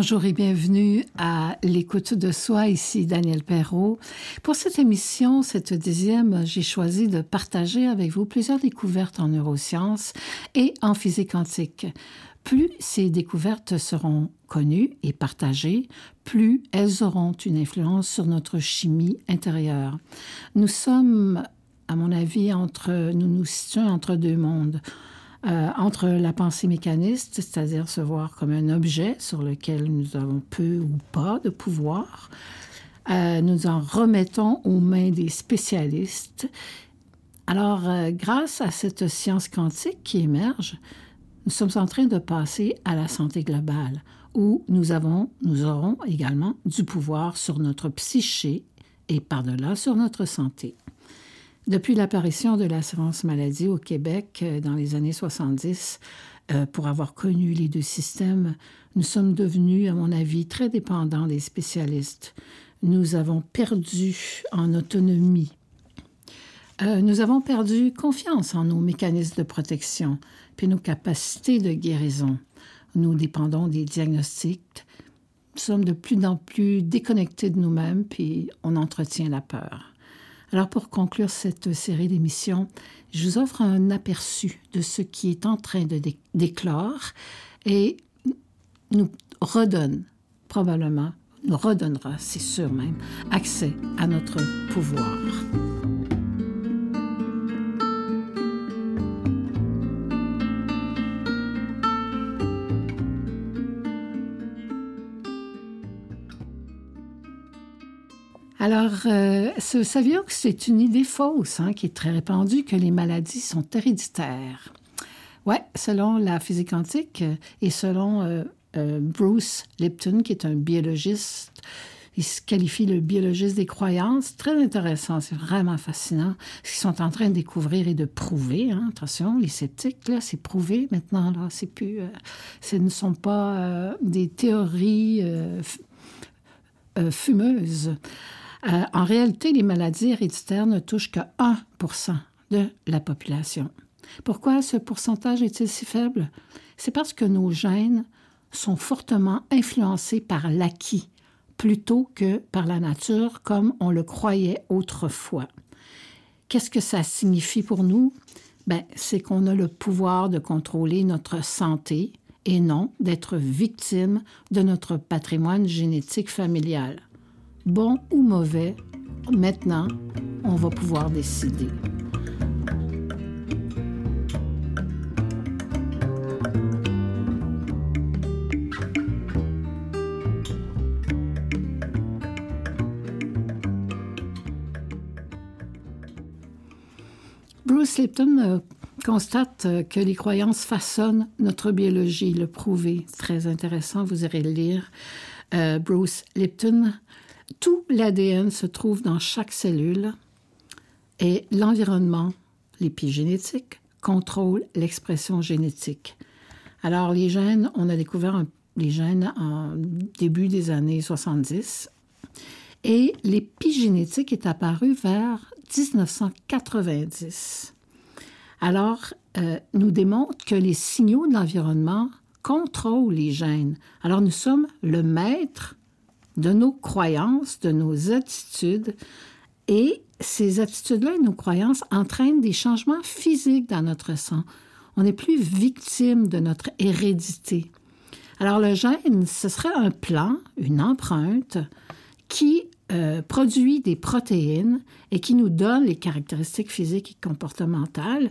Bonjour et bienvenue à l'écoute de soi, ici Daniel Perrault. Pour cette émission, cette dixième, j'ai choisi de partager avec vous plusieurs découvertes en neurosciences et en physique quantique. Plus ces découvertes seront connues et partagées, plus elles auront une influence sur notre chimie intérieure. Nous sommes, à mon avis, entre, nous nous situons entre deux mondes. Euh, entre la pensée mécaniste, c'est-à-dire se voir comme un objet sur lequel nous avons peu ou pas de pouvoir, euh, nous en remettons aux mains des spécialistes. Alors, euh, grâce à cette science quantique qui émerge, nous sommes en train de passer à la santé globale, où nous avons, nous aurons également du pouvoir sur notre psyché et par-delà sur notre santé. Depuis l'apparition de l'assurance maladie au Québec euh, dans les années 70, euh, pour avoir connu les deux systèmes, nous sommes devenus, à mon avis, très dépendants des spécialistes. Nous avons perdu en autonomie. Euh, nous avons perdu confiance en nos mécanismes de protection, puis nos capacités de guérison. Nous dépendons des diagnostics. Nous sommes de plus en plus déconnectés de nous-mêmes, puis on entretient la peur. Alors pour conclure cette série d'émissions, je vous offre un aperçu de ce qui est en train de d'éclore et nous redonne probablement, nous redonnera, c'est sûr même, accès à notre pouvoir. Alors, euh, saviez-vous que c'est une idée fausse hein, qui est très répandue que les maladies sont héréditaires? Oui, selon la physique quantique et selon euh, euh, Bruce Lipton, qui est un biologiste, il se qualifie le biologiste des croyances. Très intéressant, c'est vraiment fascinant ce qu'ils sont en train de découvrir et de prouver. Hein. Attention, les sceptiques, là, c'est prouvé maintenant. Là, c'est plus, ce ne sont pas des théories fumeuses. Euh, en réalité, les maladies héréditaires ne touchent que 1 de la population. Pourquoi ce pourcentage est-il si faible? C'est parce que nos gènes sont fortement influencés par l'acquis plutôt que par la nature comme on le croyait autrefois. Qu'est-ce que ça signifie pour nous? Ben, c'est qu'on a le pouvoir de contrôler notre santé et non d'être victime de notre patrimoine génétique familial bon ou mauvais, maintenant, on va pouvoir décider. Bruce Lipton euh, constate euh, que les croyances façonnent notre biologie, le prouver. Très intéressant, vous irez le lire. Euh, Bruce Lipton tout l'ADN se trouve dans chaque cellule et l'environnement, l'épigénétique, contrôle l'expression génétique. Alors, les gènes, on a découvert les gènes en début des années 70 et l'épigénétique est apparue vers 1990. Alors, euh, nous démontre que les signaux de l'environnement contrôlent les gènes. Alors, nous sommes le maître de nos croyances, de nos attitudes. Et ces attitudes-là et nos croyances entraînent des changements physiques dans notre sang. On n'est plus victime de notre hérédité. Alors le gène, ce serait un plan, une empreinte qui euh, produit des protéines et qui nous donne les caractéristiques physiques et comportementales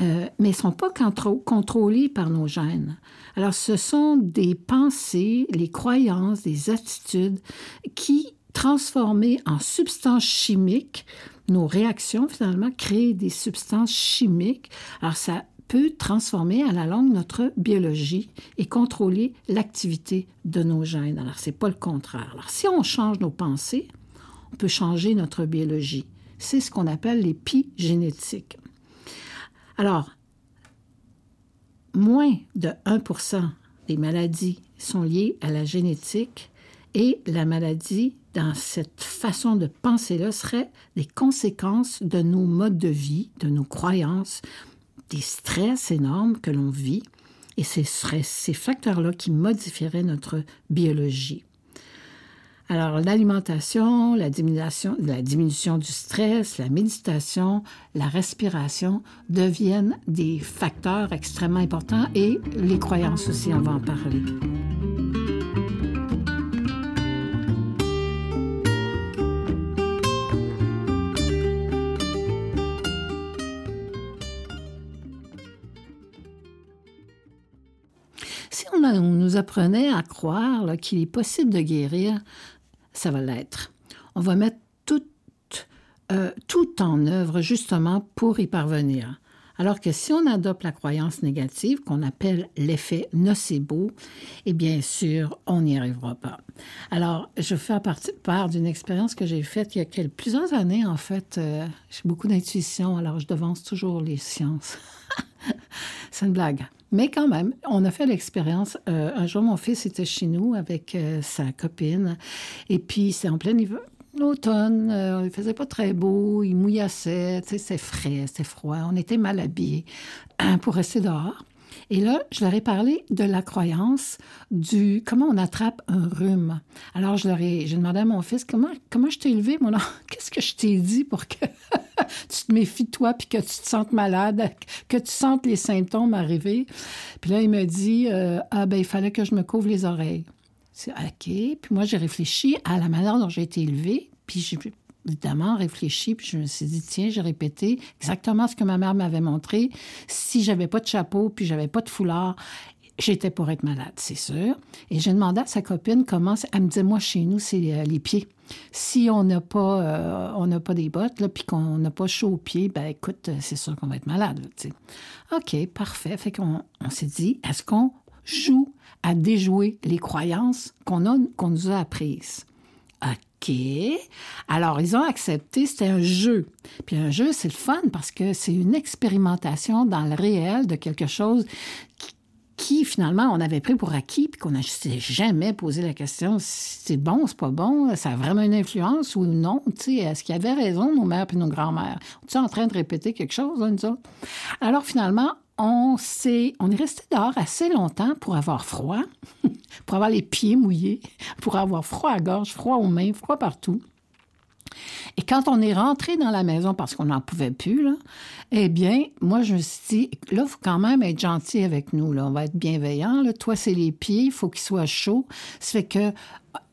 euh, mais ne sont pas contrôlés par nos gènes. Alors, ce sont des pensées, les croyances, des attitudes qui, transformées en substances chimiques, nos réactions, finalement, créent des substances chimiques. Alors, ça peut transformer à la longue notre biologie et contrôler l'activité de nos gènes. Alors, c'est pas le contraire. Alors, si on change nos pensées, on peut changer notre biologie. C'est ce qu'on appelle l'épigénétique. Alors, moins de 1 des maladies sont liées à la génétique et la maladie, dans cette façon de penser-là, serait des conséquences de nos modes de vie, de nos croyances, des stress énormes que l'on vit. Et ce seraient ces facteurs-là qui modifieraient notre biologie. Alors, l'alimentation, la diminution, la diminution du stress, la méditation, la respiration deviennent des facteurs extrêmement importants et les croyances aussi, on va en parler. Si on, nous apprenait à croire qu'il est possible de guérir, ça va l'être. On va mettre tout, euh, tout en œuvre justement pour y parvenir. Alors que si on adopte la croyance négative, qu'on appelle l'effet nocebo, et bien sûr, on n'y arrivera pas. Alors, je fais part d'une expérience que j'ai faite il y a plusieurs années, en fait. Euh, j'ai beaucoup d'intuition, alors je devance toujours les sciences. C'est une blague. Mais quand même, on a fait l'expérience. Euh, un jour, mon fils était chez nous avec euh, sa copine. Et puis, c'est en plein automne. Euh, il faisait pas très beau. Il mouillassait. C'est frais, c'est froid. On était mal habillés pour rester dehors. Et là, je leur ai parlé de la croyance du comment on attrape un rhume. Alors, je leur ai, j'ai demandé à mon fils comment, comment je t'ai élevé, mon Qu'est-ce que je t'ai dit pour que tu te méfies de toi puis que tu te sentes malade, que tu sentes les symptômes arriver? Puis là, il me dit euh, Ah, ben, il fallait que je me couvre les oreilles. C'est OK. Puis moi, j'ai réfléchi à la manière dont j'ai été élevée. Puis évidemment réfléchi, puis je me suis dit, tiens, j'ai répété exactement ce que ma mère m'avait montré. Si j'avais pas de chapeau, puis j'avais pas de foulard, j'étais pour être malade, c'est sûr. Et j'ai demandé à sa copine comment... Elle me disait, moi, chez nous, c'est euh, les pieds. Si on n'a pas, euh, pas des bottes, là, puis qu'on n'a pas chaud aux pieds, ben écoute, c'est sûr qu'on va être malade. OK, parfait. Fait qu'on on s'est dit, est-ce qu'on joue à déjouer les croyances qu'on qu'on nous a apprises? OK. Alors, ils ont accepté, c'était un jeu. Puis un jeu, c'est le fun parce que c'est une expérimentation dans le réel de quelque chose qui, finalement, on avait pris pour acquis, puis qu'on n'a jamais posé la question si c'est bon, c'est pas bon, ça a vraiment une influence ou non. Est-ce qu'il y avait raison, nos mères et nos grands-mères? On est en train de répéter quelque chose, là, nous? Alors, finalement, on, est, resté dehors assez longtemps pour avoir froid, pour avoir les pieds mouillés, pour avoir froid à gorge, froid aux mains, froid partout. Et quand on est rentré dans la maison parce qu'on n'en pouvait plus, eh bien, moi, je me suis dit, là, il faut quand même être gentil avec nous. Là. On va être bienveillant. Toi, c'est les pieds, il faut qu'ils soient chauds. Ça fait que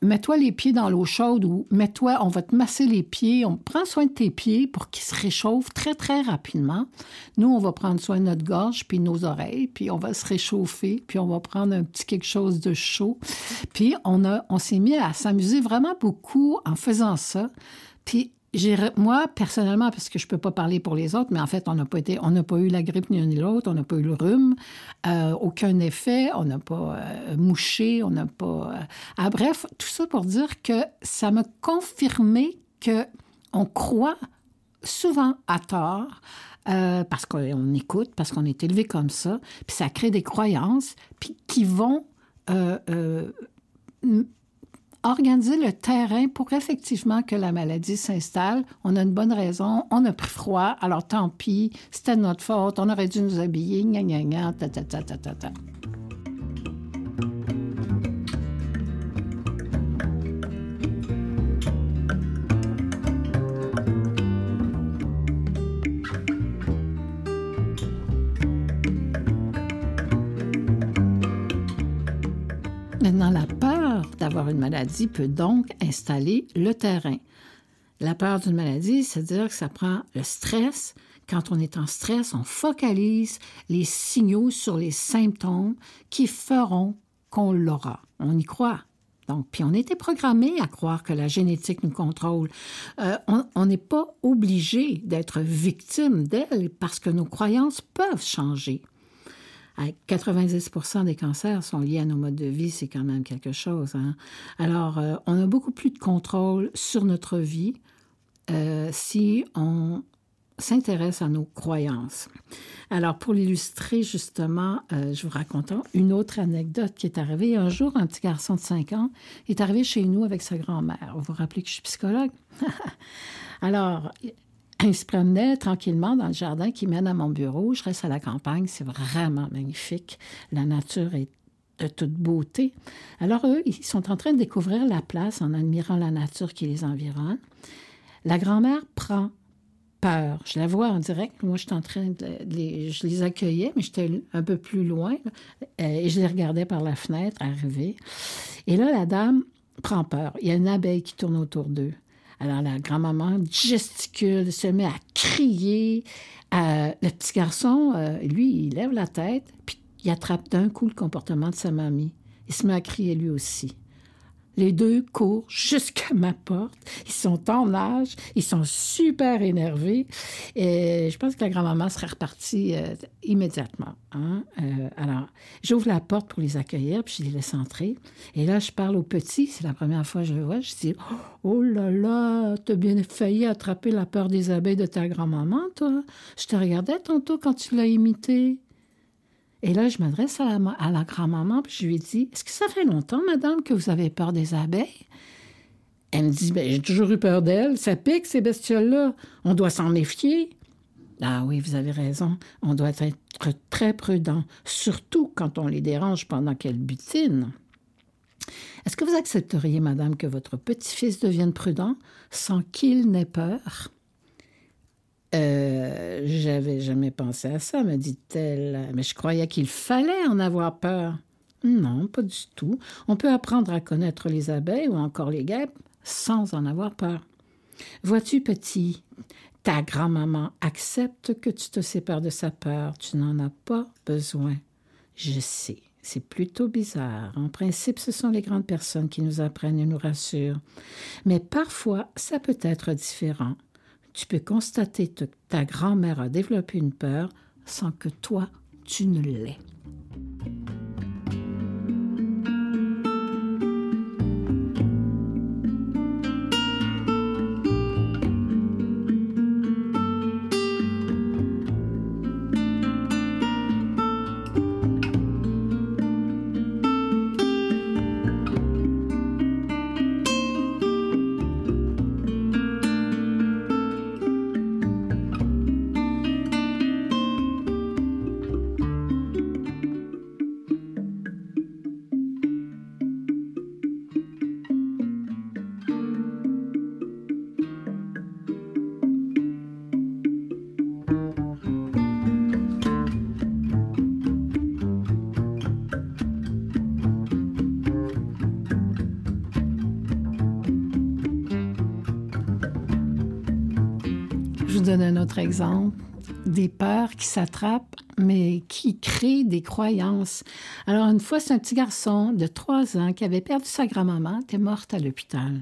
mets-toi les pieds dans l'eau chaude ou mets-toi, on va te masser les pieds, on prend soin de tes pieds pour qu'ils se réchauffent très, très rapidement. Nous, on va prendre soin de notre gorge puis nos oreilles, puis on va se réchauffer, puis on va prendre un petit quelque chose de chaud. Puis on, on s'est mis à s'amuser vraiment beaucoup en faisant ça. Puis moi, personnellement, parce que je ne peux pas parler pour les autres, mais en fait, on n'a pas été, on pas eu la grippe ni l'autre, on n'a pas eu le rhume, euh, aucun effet, on n'a pas euh, mouché, on n'a pas. Euh, ah, bref, tout ça pour dire que ça m'a confirmé que on croit souvent à tort. parce qu'on écoute, parce qu'on est élevé comme ça, puis ça crée des croyances, puis qui vont organiser le terrain pour effectivement que la maladie s'installe. On a une bonne raison, on a pris froid, alors tant pis, c'était notre faute, on aurait dû nous habiller, gna gna gna, ta ta ta ta ta ta. Maladie peut donc installer le terrain. La peur d'une maladie, c'est-à-dire que ça prend le stress. Quand on est en stress, on focalise les signaux sur les symptômes qui feront qu'on l'aura. On y croit. Donc, puis on était programmé à croire que la génétique nous contrôle. Euh, on n'est pas obligé d'être victime d'elle parce que nos croyances peuvent changer. 90% des cancers sont liés à nos modes de vie, c'est quand même quelque chose. Hein. Alors, euh, on a beaucoup plus de contrôle sur notre vie euh, si on s'intéresse à nos croyances. Alors, pour l'illustrer, justement, euh, je vous raconte une autre anecdote qui est arrivée. Un jour, un petit garçon de 5 ans est arrivé chez nous avec sa grand-mère. Vous vous rappelez que je suis psychologue? Alors, Il se promenait tranquillement dans le jardin qui mène à mon bureau. Je reste à la campagne, c'est vraiment magnifique. La nature est de toute beauté. Alors eux, ils sont en train de découvrir la place en admirant la nature qui les environne. La grand-mère prend peur. Je la vois en direct. Moi, je en train de les, je les accueillais, mais j'étais un peu plus loin euh, et je les regardais par la fenêtre arriver. Et là, la dame prend peur. Il y a une abeille qui tourne autour d'eux. Alors la grand-maman gesticule, se met à crier. Le petit garçon, euh, lui, il lève la tête, puis il attrape d'un coup le comportement de sa mamie. Il se met à crier lui aussi. Les deux courent jusqu'à ma porte. Ils sont en âge, ils sont super énervés. Et je pense que la grand-maman serait repartie euh, immédiatement. Hein. Euh, alors, j'ouvre la porte pour les accueillir, puis je les laisse entrer. Et là, je parle au petit. C'est la première fois que je le vois. Je dis Oh là là, t'as bien failli attraper la peur des abeilles de ta grand-maman, toi. Je te regardais tantôt quand tu l'as imité. Et là, je m'adresse à la, grand-maman, puis je lui dis Est-ce que ça fait longtemps, madame, que vous avez peur des abeilles? Elle me dit ben, J'ai toujours eu peur d'elles. Ça pique, ces bestioles-là. On doit s'en méfier. Ah oui, vous avez raison. On doit être très prudent, surtout quand on les dérange pendant qu'elles butinent. Est-ce que vous accepteriez, madame, que votre petit-fils devienne prudent sans qu'il n'ait peur? Euh, j'avais jamais pensé à ça, me dit-elle, mais je croyais qu'il fallait en avoir peur. Non, pas du tout. On peut apprendre à connaître les abeilles ou encore les guêpes sans en avoir peur. Vois-tu, petit, ta grand-maman accepte que tu te sépares de sa peur. Tu n'en as pas besoin. Je sais, c'est plutôt bizarre. En principe, ce sont les grandes personnes qui nous apprennent et nous rassurent. Mais parfois, ça peut être différent tu peux constater que ta grand-mère a développé une peur sans que toi, tu ne l'aies. Exemple. Des peurs qui s'attrapent, mais qui créent des croyances. Alors, une fois, c'est un petit garçon de trois ans qui avait perdu sa grand-maman, était morte à l'hôpital.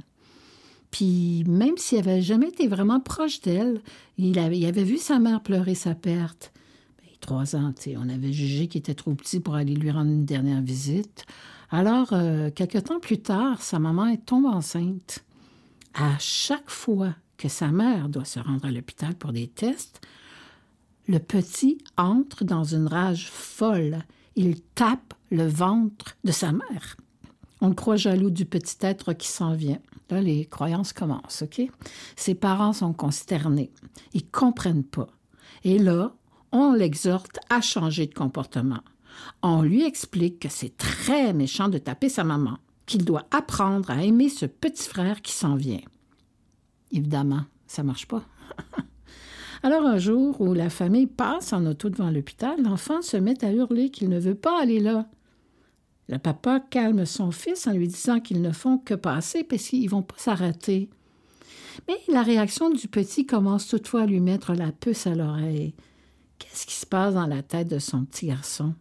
Puis, même s'il n'avait jamais été vraiment proche d'elle, il avait, il avait vu sa mère pleurer sa perte. Ben, trois ans, on avait jugé qu'il était trop petit pour aller lui rendre une dernière visite. Alors, euh, quelque temps plus tard, sa maman tombe enceinte. À chaque fois que sa mère doit se rendre à l'hôpital pour des tests, le petit entre dans une rage folle. Il tape le ventre de sa mère. On le croit jaloux du petit être qui s'en vient. Là, les croyances commencent, OK? Ses parents sont consternés. Ils comprennent pas. Et là, on l'exhorte à changer de comportement. On lui explique que c'est très méchant de taper sa maman, qu'il doit apprendre à aimer ce petit frère qui s'en vient. Évidemment, ça marche pas. Alors un jour où la famille passe en auto devant l'hôpital, l'enfant se met à hurler qu'il ne veut pas aller là. Le papa calme son fils en lui disant qu'ils ne font que passer parce qu'ils vont pas s'arrêter. Mais la réaction du petit commence toutefois à lui mettre la puce à l'oreille. Qu'est-ce qui se passe dans la tête de son petit garçon?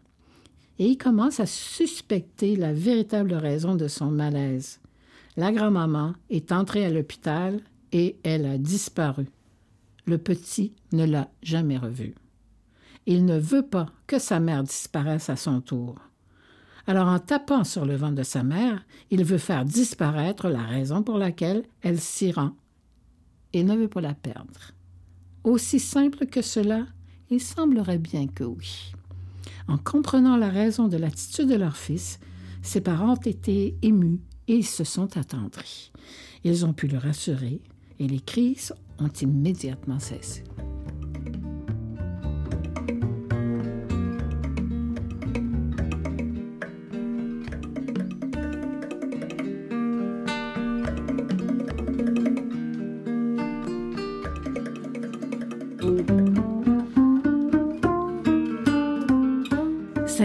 Et il commence à suspecter la véritable raison de son malaise. La grand-maman est entrée à l'hôpital et elle a disparu. Le petit ne l'a jamais revue. Il ne veut pas que sa mère disparaisse à son tour. Alors en tapant sur le ventre de sa mère, il veut faire disparaître la raison pour laquelle elle s'y rend. Il ne veut pas la perdre. Aussi simple que cela, il semblerait bien que oui. En comprenant la raison de l'attitude de leur fils, ses parents ont été émus et ils se sont attendris. Ils ont pu le rassurer, et les crises ont immédiatement cessé?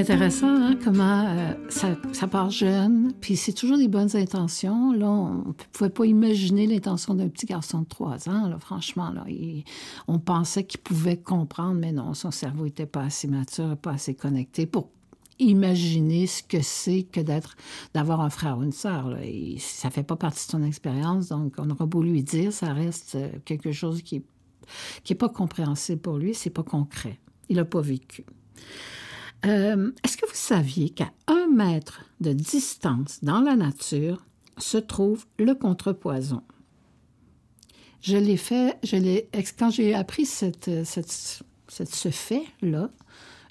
intéressant hein, comment euh, ça, part jeune, puis c'est toujours des bonnes intentions. Là, on ne pouvait pas imaginer l'intention d'un petit garçon de 3 ans. Franchement, là, on pensait qu'il pouvait comprendre, mais non, son cerveau n'était pas assez mature, pas assez connecté pour imaginer ce que c'est que d'être d'avoir un frère ou une sœur. Là. ne ça fait pas partie de son expérience, donc on aura beau lui dire, ça reste euh, quelque chose qui n'est qui est pas compréhensible pour lui, c'est pas concret. Il n'a pas vécu. Euh, est-ce que vous saviez qu'à un mètre de distance dans la nature se trouve le contrepoison? Je l'ai fait, je quand j'ai appris cette, cette, ce fait-là,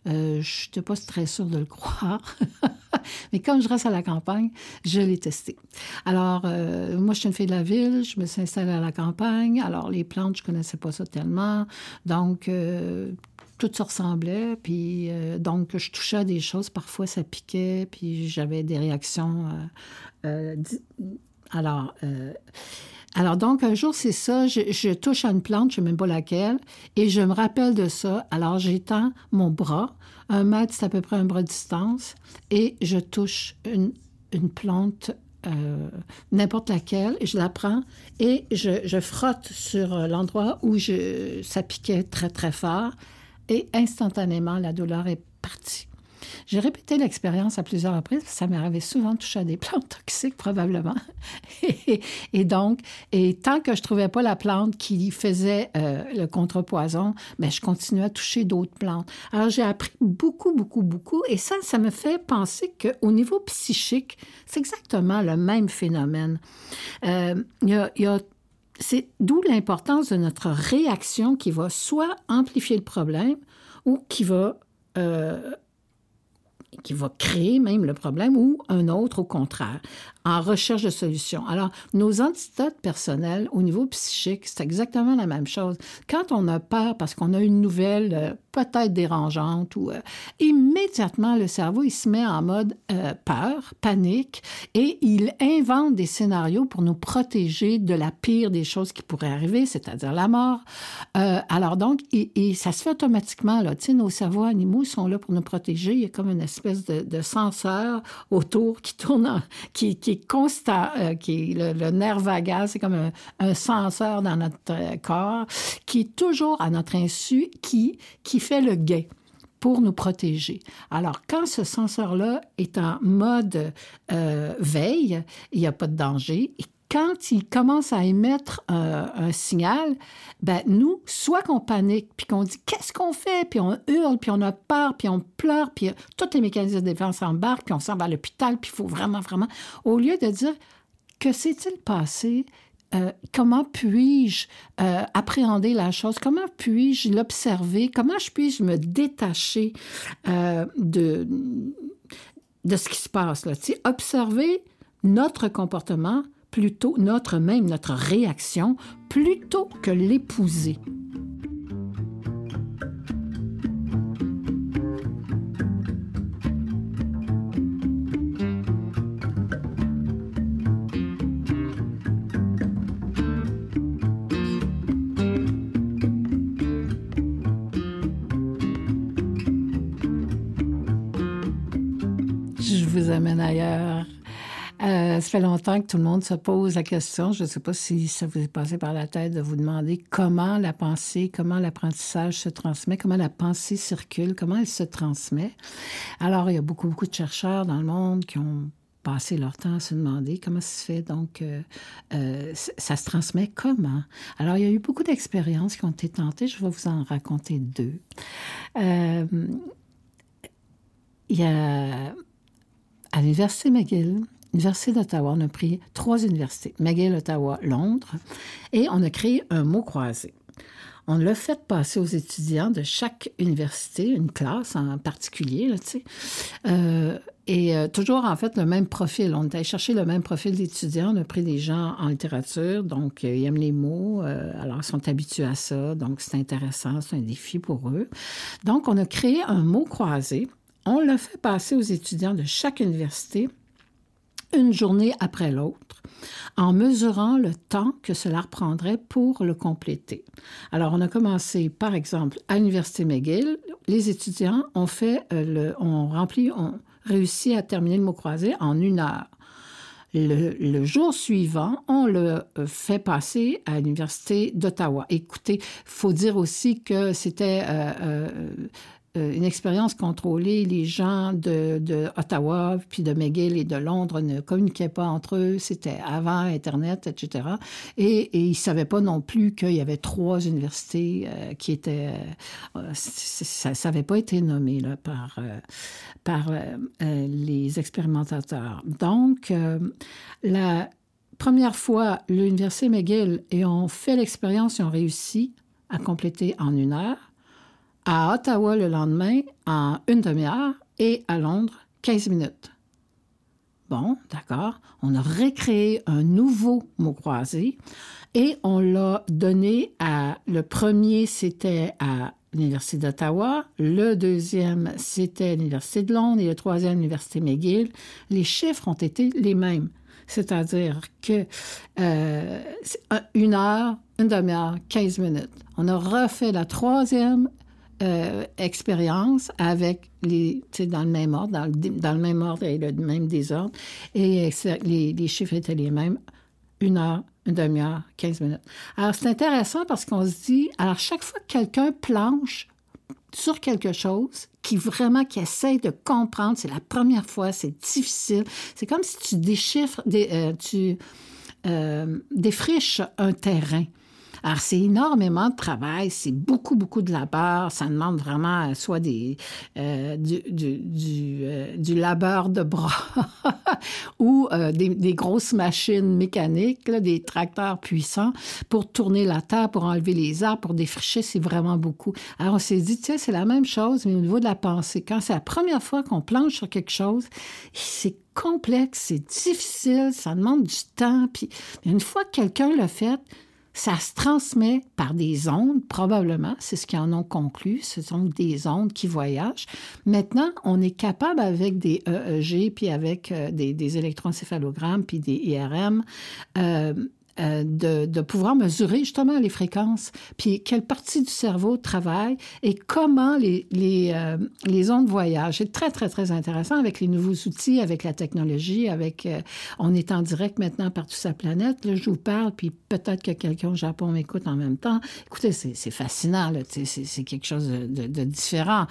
euh, je n'étais pas très sûre de le croire. Mais comme je reste à la campagne, je l'ai testé. Alors, euh, moi, je suis une fille de la ville, je me suis installée à la campagne. Alors, les plantes, je connaissais pas ça tellement. Donc, tout se ressemblait. Puis euh, donc, je touchais à des choses, parfois ça piquait, puis j'avais des réactions. Euh, euh, alors, alors donc, un jour, c'est ça, je, touche à une plante, je ne sais même pas laquelle, et je me rappelle de ça. Alors, j'étends mon bras, un mètre, c'est à peu près un bras de distance, et je touche une, une plante n'importe laquelle, je la prends et je, frotte sur l'endroit où ça piquait très, très fort et instantanément, la douleur est partie. J'ai répété l'expérience à plusieurs reprises, ça m'arrivait souvent de toucher à des plantes toxiques, probablement. et, donc, et tant que je trouvais pas la plante qui faisait euh, le contrepoison, mais ben, je continuais à toucher d'autres plantes. Alors, j'ai appris beaucoup, beaucoup, beaucoup, et ça, ça me fait penser qu'au niveau psychique, c'est exactement le même phénomène. Euh, il y a c'est d'où l'importance de notre réaction qui va soit amplifier le problème ou qui va euh, créer même le problème ou un autre au contraire, en recherche de solutions. Alors, nos antidotes personnels au niveau psychique, c'est exactement la même chose. Quand on a peur parce qu'on a une nouvelle euh, peut-être dérangeante ou euh, immédiatement le cerveau il se met en mode euh, peur, panique et il invente des scénarios pour nous protéger de la pire des choses qui pourraient arriver, c'est-à-dire la mort. alors donc, ça se fait automatiquement là. Tu sais, nos cerveaux animaux sont là pour nous protéger. Il y a comme une espèce de, de senseur autour qui tourne, qui, qui, est constant, euh, qui est le, nerf vagal, c'est comme un, un, senseur dans notre euh, corps, qui est toujours à notre insu, qui, qui fait le gain pour nous protéger. Alors, quand ce senseur-là est en mode euh, veille, il n'y a pas de danger. Quand il commence à émettre un, signal, ben nous, soit qu'on panique, puis qu'on dit qu'est-ce qu'on fait, puis on hurle, puis on a peur, puis on pleure, puis tous les mécanismes de défense embarquent, puis on s'en va à l'hôpital, puis il faut vraiment, vraiment, au lieu de dire que s'est-il passé, euh, comment puis-je euh, appréhender la chose? Comment puis-je l'observer? Comment je puis-je me détacher euh, de, de ce qui se passe? Là? observer notre comportement plutôt notre même notre réaction plutôt que l'épouser. Je vous amène ailleurs ça fait longtemps que tout le monde se pose la question. Je ne sais pas si ça vous est passé par la tête de vous demander comment la pensée, comment l'apprentissage se transmet, comment la pensée circule, comment elle se transmet. Alors, il y a beaucoup, beaucoup de chercheurs dans le monde qui ont passé leur temps à se demander comment ça se fait. Donc, euh, euh, ça se transmet comment? Alors, il y a eu beaucoup d'expériences qui ont été tentées. Je vais vous en raconter deux. Euh, il y a à l'Université McGill, Université d'Ottawa, on a pris trois universités, McGill, Ottawa, Londres, et on a créé un mot croisé. on l'a fait passer aux étudiants de chaque université, une classe en particulier, tu. Euh, et euh, toujours, en fait, le même profil. On était chercher le même profil d'étudiants. On a pris des gens en littérature, donc euh, ils aiment les mots, alors ils sont habitués à ça, donc c'est intéressant, c'est un défi pour eux. Donc, on a créé un mot croisé. On l'a fait passer aux étudiants de chaque université une journée après l'autre, en mesurant le temps que cela reprendrait pour le compléter. Alors, on a commencé, par exemple, à l'Université McGill, les étudiants ont fait euh, ont rempli, ont réussi à terminer le mot croisé en une heure. Le, jour suivant, on le euh, fait passer à l'Université d'Ottawa. Écoutez, faut dire aussi que c'était euh, une expérience contrôlée. Les gens de, Ottawa, puis de McGill et de Londres ne communiquaient pas entre eux. C'était avant Internet, etc. Et, ils ne savaient pas non plus qu'il y avait trois universités euh, qui étaient... Euh, ça n'avait pas été nommé là, par, par les expérimentateurs. Donc, la première fois, l'Université McGill, et ont fait l'expérience, ils ont réussi à compléter en une heure à Ottawa le lendemain en une demi-heure et à Londres 15 minutes. Bon, d'accord. On a recréé un nouveau mot croisé et on l'a donné à. Le premier, c'était à l'Université d'Ottawa. Le deuxième, c'était l'Université de Londres. Et le troisième, l'Université McGill. Les chiffres ont été les mêmes. C'est-à-dire que euh, une heure, une demi-heure, 15 minutes. On a refait la troisième euh, expérience avec les, dans le même ordre, dans le, même ordre et le même désordre. Et les, les chiffres étaient les mêmes. Une heure, une demi-heure, 15 minutes. Alors, c'est intéressant parce qu'on se dit, alors, chaque fois que quelqu'un planche sur quelque chose, qui vraiment, qui essaie de comprendre, c'est la première fois, c'est difficile. C'est comme si tu déchiffres, euh, tu euh, défriches un terrain. Alors, c'est énormément de travail, c'est beaucoup, beaucoup de labeur. Ça demande vraiment euh, soit des, euh, du, du, du, euh, du, labeur de bras ou des, des, grosses machines mécaniques, des tracteurs puissants pour tourner la terre, pour enlever les arbres, pour défricher. C'est vraiment beaucoup. Alors, on s'est dit, tiens, c'est la même chose, mais au niveau de la pensée. Quand c'est la première fois qu'on planche sur quelque chose, c'est complexe, c'est difficile, ça demande du temps. Puis une fois que quelqu'un l'a fait, ça se transmet par des ondes, probablement, c'est ce qu'ils en ont conclu, ce sont des ondes qui voyagent. Maintenant, on est capable avec des EEG, puis avec euh, des, électroencéphalogrammes, puis des IRM, euh, euh, de, pouvoir mesurer justement les fréquences, puis quelle partie du cerveau travaille et comment les, les, euh, ondes voyagent. C'est très, très, très intéressant avec les nouveaux outils, avec la technologie, avec... Euh, on est en direct maintenant partout sur la planète. Là, je vous parle, puis peut-être que quelqu'un au Japon m'écoute en même temps. Écoutez, c'est fascinant, c'est quelque chose de, différent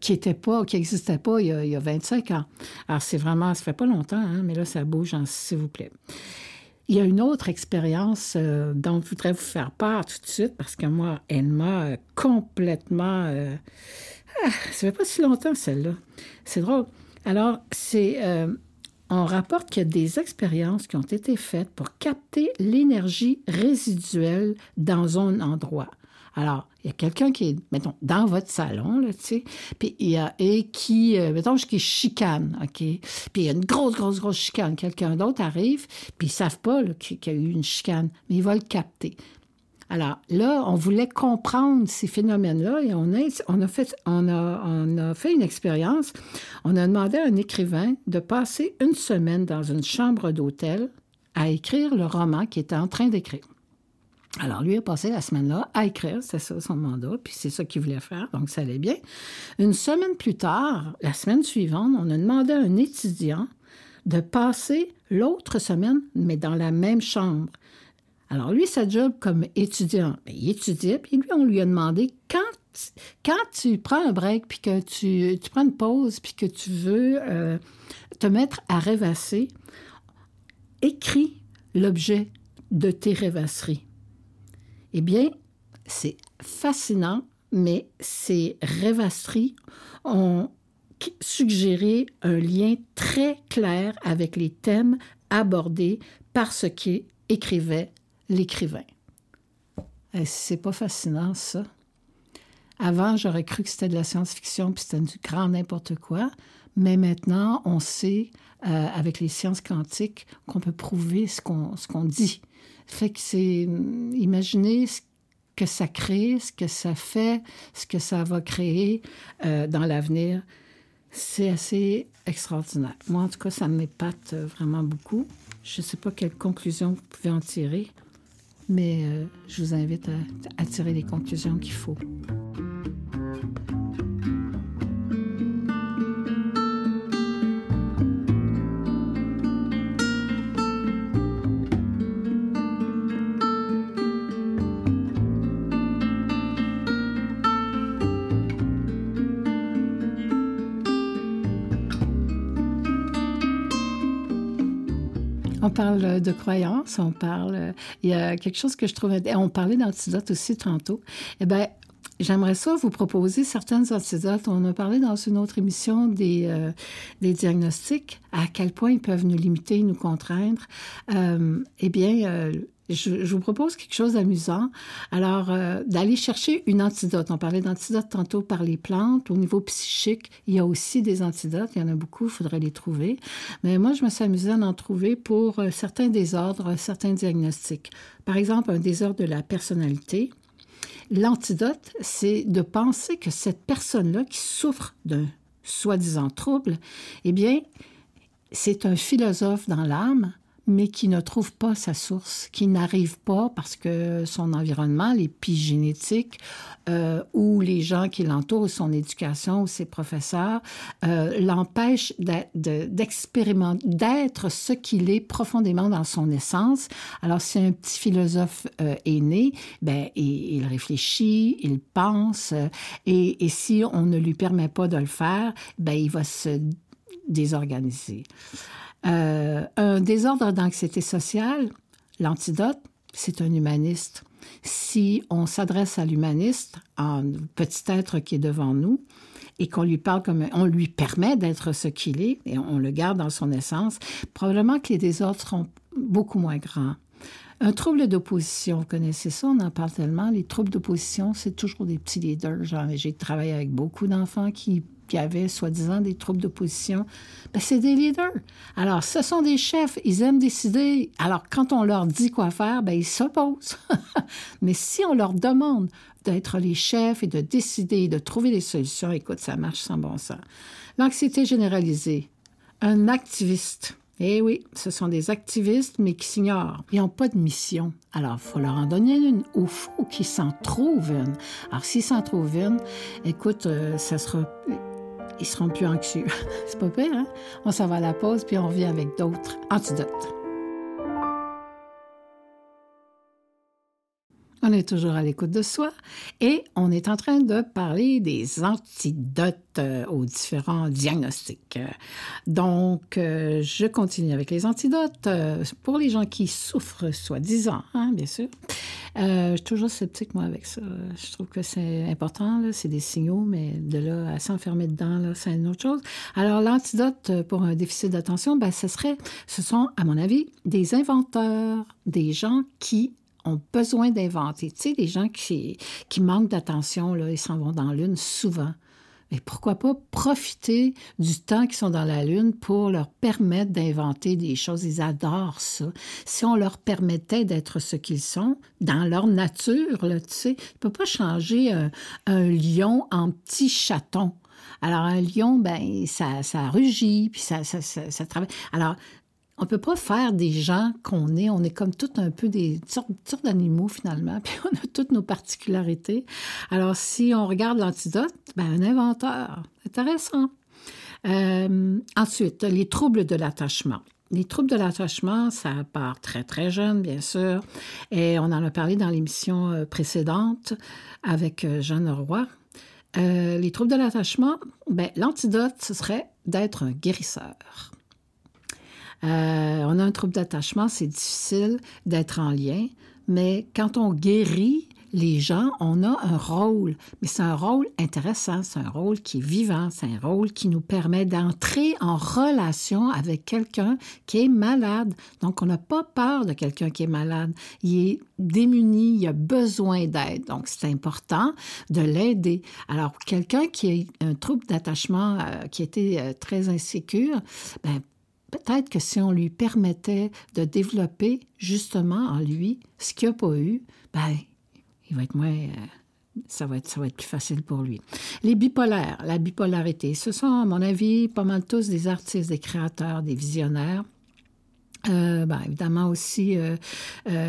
qui était pas, qui n'existait pas il y, a, il y, a, 25 ans. Alors, c'est vraiment... Ça fait pas longtemps, hein, mais là, ça bouge, s'il vous plaît. Il y a une autre expérience euh, dont je voudrais vous faire part tout de suite parce que moi, elle m'a euh, complètement... Euh, ah, ça fait pas si longtemps, celle-là. C'est drôle. Alors, c'est... on rapporte qu'il y a des expériences qui ont été faites pour capter l'énergie résiduelle dans un endroit. Alors, il y a quelqu'un qui est, mettons, dans votre salon, là, tu sais, puis il y a, et qui, euh, mettons, qui chicane, OK? Puis il y a une grosse, grosse, grosse chicane. Quelqu'un d'autre arrive, puis ils savent pas qu'il y a eu une chicane, mais ils vont le capter. Alors là, on voulait comprendre ces phénomènes-là et on fait, on, a, on a fait une expérience. On a demandé à un écrivain de passer une semaine dans une chambre d'hôtel à écrire le roman qu'il était en train d'écrire. Alors, lui a passé la semaine-là à écrire, c'est ça son mandat, puis c'est ça qu'il voulait faire, donc ça allait bien. Une semaine plus tard, la semaine suivante, on a demandé à un étudiant de passer l'autre semaine, mais dans la même chambre. Alors, lui, sa job comme étudiant, ben, il étudiait, puis lui, on lui a demandé quand, quand tu prends un break, puis que tu, prends une pause, puis que tu veux euh, te mettre à rêvasser, écris l'objet de tes rêvasseries. Eh bien, c'est fascinant, mais ces rêvasseries ont suggéré un lien très clair avec les thèmes abordés par ce qu'écrivait l'écrivain. c'est pas fascinant, ça. Avant, j'aurais cru que c'était de la science-fiction puis c'était du grand n'importe quoi. Mais maintenant, on sait, euh, avec les sciences quantiques, qu'on peut prouver ce qu'on dit. Fait que c'est imaginer ce que ça crée, ce que ça fait, ce que ça va créer euh, dans l'avenir. C'est assez extraordinaire. Moi, en tout cas, ça m'épate vraiment beaucoup. Je ne sais pas quelle conclusion vous pouvez en tirer, mais euh, je vous invite à tirer les conclusions qu'il faut. Parle de croyances, on parle. Il y a quelque chose que je trouve. On parlait d'antidotes aussi tantôt. Eh bien, J'aimerais ça vous proposer certaines antidotes. On a parlé dans une autre émission des, euh, diagnostics, à quel point ils peuvent nous limiter, nous contraindre. Euh, eh bien, euh, je, vous propose quelque chose d'amusant. Alors, euh, d'aller chercher une antidote. On parlait d'antidote tantôt par les plantes. Au niveau psychique, il y a aussi des antidotes. Il y en a beaucoup, il faudrait les trouver. Mais moi, je me suis amusée à en trouver pour euh, certains désordres, certains diagnostics. Par exemple, un désordre de la personnalité. L'antidote, c'est de penser que cette personne-là qui souffre d'un soi-disant trouble, eh bien, c'est un philosophe dans l'âme mais qui ne trouve pas sa source, qui n'arrive pas parce que son environnement, l'épigénétique, euh, ou les gens qui l'entourent, son éducation, ou ses professeurs, euh, l'empêchent d'expérimenter, d'être ce qu'il est profondément dans son essence. Alors, si un petit philosophe euh, est né, ben, il, il, réfléchit, il pense, et, et si on ne lui permet pas de le faire, ben, il va se désorganiser. Euh, un désordre d'anxiété sociale, l'antidote, c'est un humaniste. Si on s'adresse à l'humaniste, un petit être qui est devant nous, et qu'on lui parle comme on lui permet d'être ce qu'il est et on le garde dans son essence, probablement que les désordres seront beaucoup moins grands. Un trouble d'opposition, vous connaissez ça, on en parle tellement. Les troubles d'opposition, c'est toujours des petits leaders. J'ai travaillé avec beaucoup d'enfants qui qui avaient soi-disant des troubles d'opposition, ben, c'est des leaders. Alors, ce sont des chefs, ils aiment décider. Alors, quand on leur dit quoi faire, ben, ils s'opposent. Mais si on leur demande d'être les chefs et de décider, de trouver des solutions, écoute, ça marche sans bon sens. L'anxiété généralisée. Un activiste. Eh oui, ce sont des activistes, mais qui s'ignorent. Ils n'ont pas de mission. Alors, il faut leur en donner une, ou faut qu'ils s'en trouvent une. Alors, s'ils s'en trouvent une, écoute, euh, ça sera ils seront plus anxieux. C'est pas pire, hein? On s'en va à la pause, puis on revient avec d'autres antidotes. On est toujours à l'écoute de soi et on est en train de parler des antidotes euh, aux différents diagnostics. Donc, euh, je continue avec les antidotes. Euh, pour les gens qui souffrent, soi-disant, hein, bien sûr. je suis toujours sceptique, moi, avec ça. Je trouve que c'est important, c'est des signaux, mais de là à s'enfermer dedans, c'est une autre chose. Alors, l'antidote pour un déficit d'attention, ben, ce serait, ce sont, à mon avis, des inventeurs, des gens qui ont besoin d'inventer. Tu sais, les gens qui, qui manquent d'attention, là, ils s'en vont dans Lune souvent. Mais pourquoi pas profiter du temps qu'ils sont dans la Lune pour leur permettre d'inventer des choses? Ils adorent ça. Si on leur permettait d'être ce qu'ils sont, dans leur nature, là, tu sais, ne peut pas changer un, un, lion en petit chaton. Alors, un lion, ben, ça, ça rugit, puis ça, ça, ça, ça travaille. Alors, on peut pas faire des gens qu'on est. On est comme tout un peu des sortes, d'animaux finalement, puis on a toutes nos particularités. Alors si on regarde l'antidote, ben un inventeur, intéressant. Euh, ensuite, les troubles de l'attachement. Les troubles de l'attachement, ça part très, très jeune, bien sûr. Et on en a parlé dans l'émission euh, précédente avec euh, Jeanne Roy. les troubles de l'attachement, ben, l'antidote, ce serait d'être un guérisseur. Euh, on a un trouble d'attachement, c'est difficile d'être en lien, mais quand on guérit les gens, on a un rôle, mais c'est un rôle intéressant, c'est un rôle qui est vivant, c'est un rôle qui nous permet d'entrer en relation avec quelqu'un qui est malade. Donc, on n'a pas peur de quelqu'un qui est malade. Il est démuni, il a besoin d'aide. Donc, c'est important de l'aider. Alors, quelqu'un qui a un trouble d'attachement euh, qui était euh, très insécure, ben, peut-être que si on lui permettait de développer justement en lui ce qu'il n'a pas eu, ben, il va être moins. Euh, ça va, être, ça va être plus facile pour lui. Les bipolaires, la bipolarité, ce sont, à mon avis, pas mal tous des artistes, des créateurs, des visionnaires. Euh, ben, évidemment aussi, euh,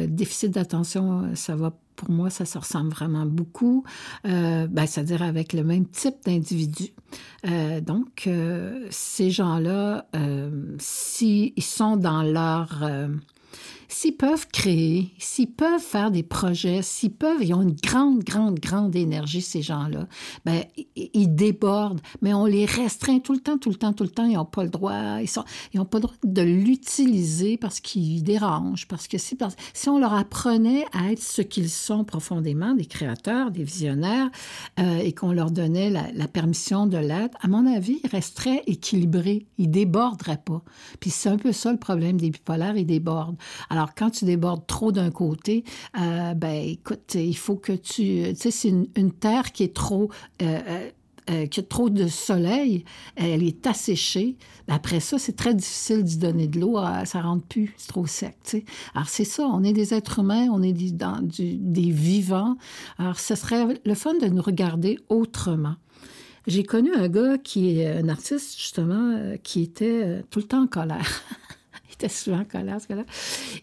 déficit d'attention, ça va pour moi, ça se ressemble vraiment beaucoup, ben, c'est-à-dire avec le même type d'individu. donc, ces gens-là, s'ils sont dans leur s'ils peuvent créer, s'ils peuvent faire des projets, s'ils peuvent, ils ont une grande, grande, grande énergie, ces gens-là, ben, ils débordent, mais on les restreint tout le temps, tout le temps, tout le temps. Ils n'ont pas le droit, ils n'ont pas le droit de l'utiliser parce qu'ils dérangent, parce que si, on leur apprenait à être ce qu'ils sont profondément, des créateurs, des visionnaires, euh, et qu'on leur donnait la, la permission de l'être, à mon avis, ils resteraient équilibrés, ils déborderaient pas. Puis c'est un peu ça le problème des bipolaires, ils débordent. Alors, alors, quand tu débordes trop d'un côté, euh, ben écoute, il faut que tu... Tu sais, c'est une, terre qui est trop... Euh, euh, a trop de soleil, elle est asséchée. Après ça, c'est très difficile d'y donner de l'eau, ça rentre plus, c'est trop sec. sais. Alors c'est ça, on est des êtres humains, on est des, des vivants. Alors ce serait le fun de nous regarder autrement. J'ai connu un gars qui est un artiste, justement, qui était tout le temps en colère. était souvent en colère, ce là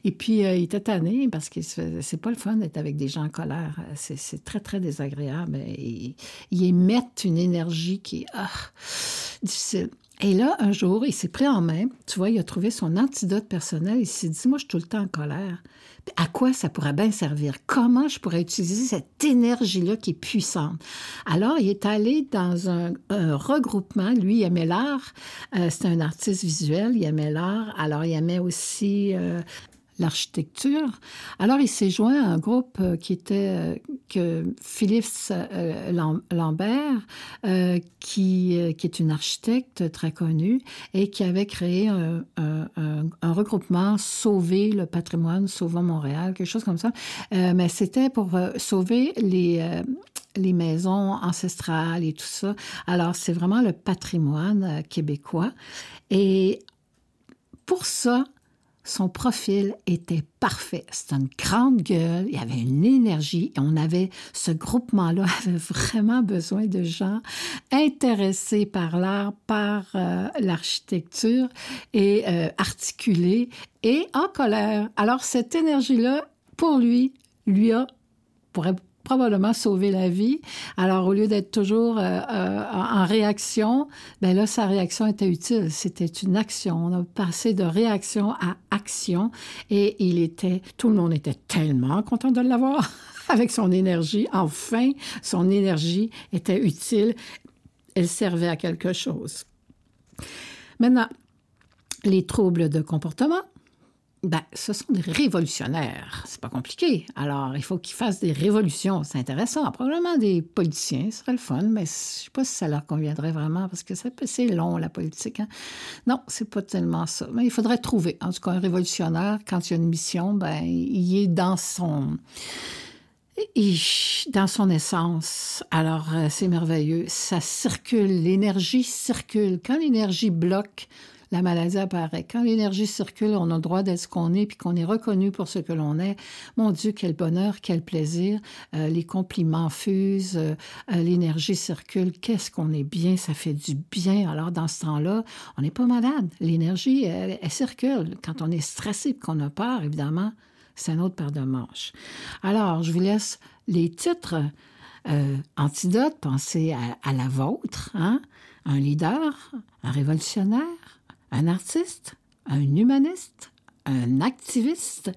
Et puis, euh, il était tanné parce que c'est pas le fun d'être avec des gens en colère. C'est très, très désagréable. Ils, émettent une énergie qui est ah, difficile. Et là, un jour, il s'est pris en main. Tu vois, il a trouvé son antidote personnel. Il s'est dit, moi, je suis tout le temps en colère à quoi ça pourrait bien servir? Comment je pourrais utiliser cette énergie-là qui est puissante? Alors, il est allé dans un, regroupement. Lui, il aimait l'art. Euh, c'est un artiste visuel. Il aimait l'art. Alors, il aimait aussi euh, l'architecture. Alors, il s'est joint à un groupe euh, qui était euh, que Philippe euh, Lambert, qui, qui est une architecte très connue et qui avait créé un, regroupement Sauver le patrimoine, Sauvons Montréal, quelque chose comme ça. mais c'était pour sauver les les maisons ancestrales et tout ça. Alors, c'est vraiment le patrimoine québécois. Et pour ça, son profil était parfait. C'était une grande gueule, il y avait une énergie et on avait, ce groupement-là avait vraiment besoin de gens intéressés par l'art, par euh, l'architecture et euh, articulés et en colère. Alors cette énergie-là, pour lui, lui a, pourrait probablement sauver la vie. Alors, au lieu d'être toujours euh, euh, en réaction, ben là, sa réaction était utile. C'était une action. On a passé de réaction à action et il était, tout le monde était tellement content de l'avoir avec son énergie. Enfin, son énergie était utile. Elle servait à quelque chose. Maintenant, les troubles de comportement, ben, ce sont des révolutionnaires. C'est pas compliqué. Alors, il faut qu'ils fassent des révolutions. C'est intéressant. Probablement des politiciens, ce serait le fun, mais je sais pas si ça leur conviendrait vraiment parce que c'est long, la politique. Hein. Non, c'est pas tellement ça. Mais il faudrait trouver. En tout cas, un révolutionnaire, quand il a une mission, ben, il est dans son dans son essence. Alors, euh, c'est merveilleux. Ça circule, l'énergie circule. Quand l'énergie bloque, la maladie apparaît. Quand l'énergie circule, on a le droit d'être ce qu'on est, puis qu'on est reconnu pour ce que l'on est. Mon Dieu, quel bonheur, quel plaisir. Euh, les compliments fusent, euh, euh, l'énergie circule. Qu'est-ce qu'on est bien, ça fait du bien. Alors, dans ce temps-là, on n'est pas malade. L'énergie, elle, circule. Quand on est stressé, qu'on a peur, évidemment, c'est un autre paire de manches. Alors, je vous laisse les titres. antidote, pensez à, à la vôtre, hein? un leader, un révolutionnaire, un artiste, un humaniste, un activiste,